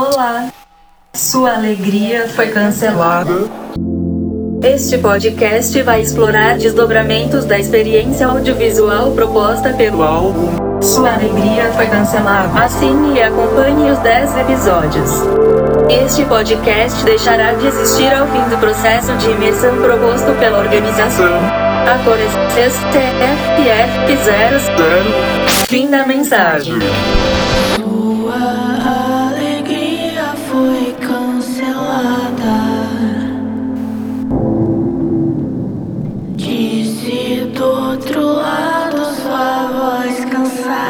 Olá. Sua alegria foi cancelada. Este podcast vai explorar desdobramentos da experiência audiovisual proposta pelo álbum. Sua alegria foi cancelada. Assine e acompanhe os 10 episódios. Este podcast deixará de existir ao fim do processo de imersão proposto pela organização. A Cores CSTFF00. Fim da mensagem.